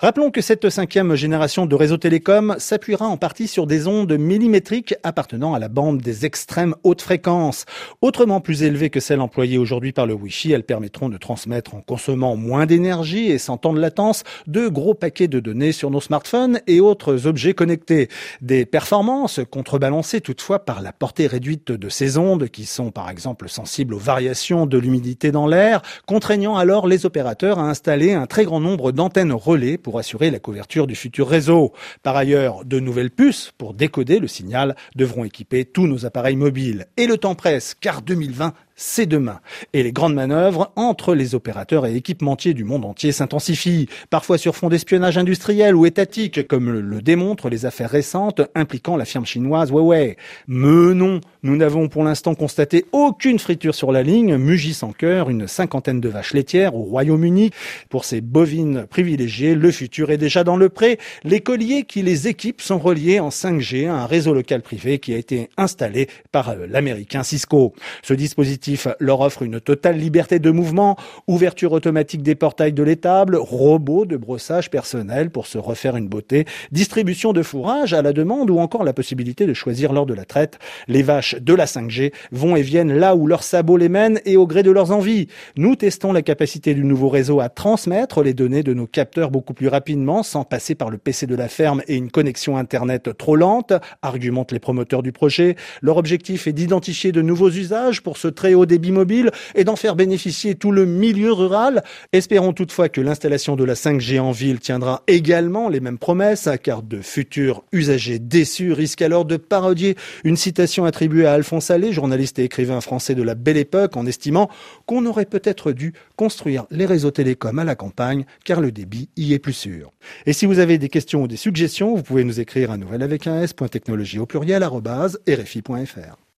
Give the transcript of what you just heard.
Rappelons que cette cinquième génération de réseau télécom s'appuiera en partie sur des ondes millimétriques appartenant à la bande des extrêmes hautes fréquences. Autrement plus élevées que celles employées aujourd'hui par le Wi-Fi, elles permettront de transmettre en consommant moins d'énergie et sans temps de latence de gros paquets de données sur nos smartphones et autres objets connectés. Des performances contrebalancées toutefois par la portée réduite de ces ondes qui sont par exemple sensibles aux variations de l'humidité dans l'air, contraignant alors les opérateurs à installer un très grand nombre d'antennes relais pour assurer la couverture du futur réseau. Par ailleurs, de nouvelles puces pour décoder le signal devront équiper tous nos appareils mobiles. Et le temps presse, car 2020 c'est demain. Et les grandes manœuvres entre les opérateurs et équipementiers du monde entier s'intensifient, parfois sur fond d'espionnage industriel ou étatique, comme le démontrent les affaires récentes impliquant la firme chinoise Huawei. Mais non, nous n'avons pour l'instant constaté aucune friture sur la ligne, mugissent en cœur une cinquantaine de vaches laitières au Royaume-Uni. Pour ces bovines privilégiées, le futur est déjà dans le pré. Les colliers qui les équipent sont reliés en 5G à un réseau local privé qui a été installé par l'américain Cisco. Ce dispositif leur offre une totale liberté de mouvement, ouverture automatique des portails de l'étable, robot de brossage personnel pour se refaire une beauté, distribution de fourrage à la demande ou encore la possibilité de choisir lors de la traite. Les vaches de la 5G vont et viennent là où leurs sabots les mènent et au gré de leurs envies. Nous testons la capacité du nouveau réseau à transmettre les données de nos capteurs beaucoup plus rapidement sans passer par le PC de la ferme et une connexion Internet trop lente, argumentent les promoteurs du projet. Leur objectif est d'identifier de nouveaux usages pour ce très haut au débit mobile et d'en faire bénéficier tout le milieu rural. Espérons toutefois que l'installation de la 5G en ville tiendra également les mêmes promesses, car de futurs usagers déçus risquent alors de parodier une citation attribuée à Alphonse Allais, journaliste et écrivain français de la belle époque, en estimant qu'on aurait peut-être dû construire les réseaux télécoms à la campagne, car le débit y est plus sûr. Et si vous avez des questions ou des suggestions, vous pouvez nous écrire à nouvelle avec un s.technologie au pluriel rfi.fr.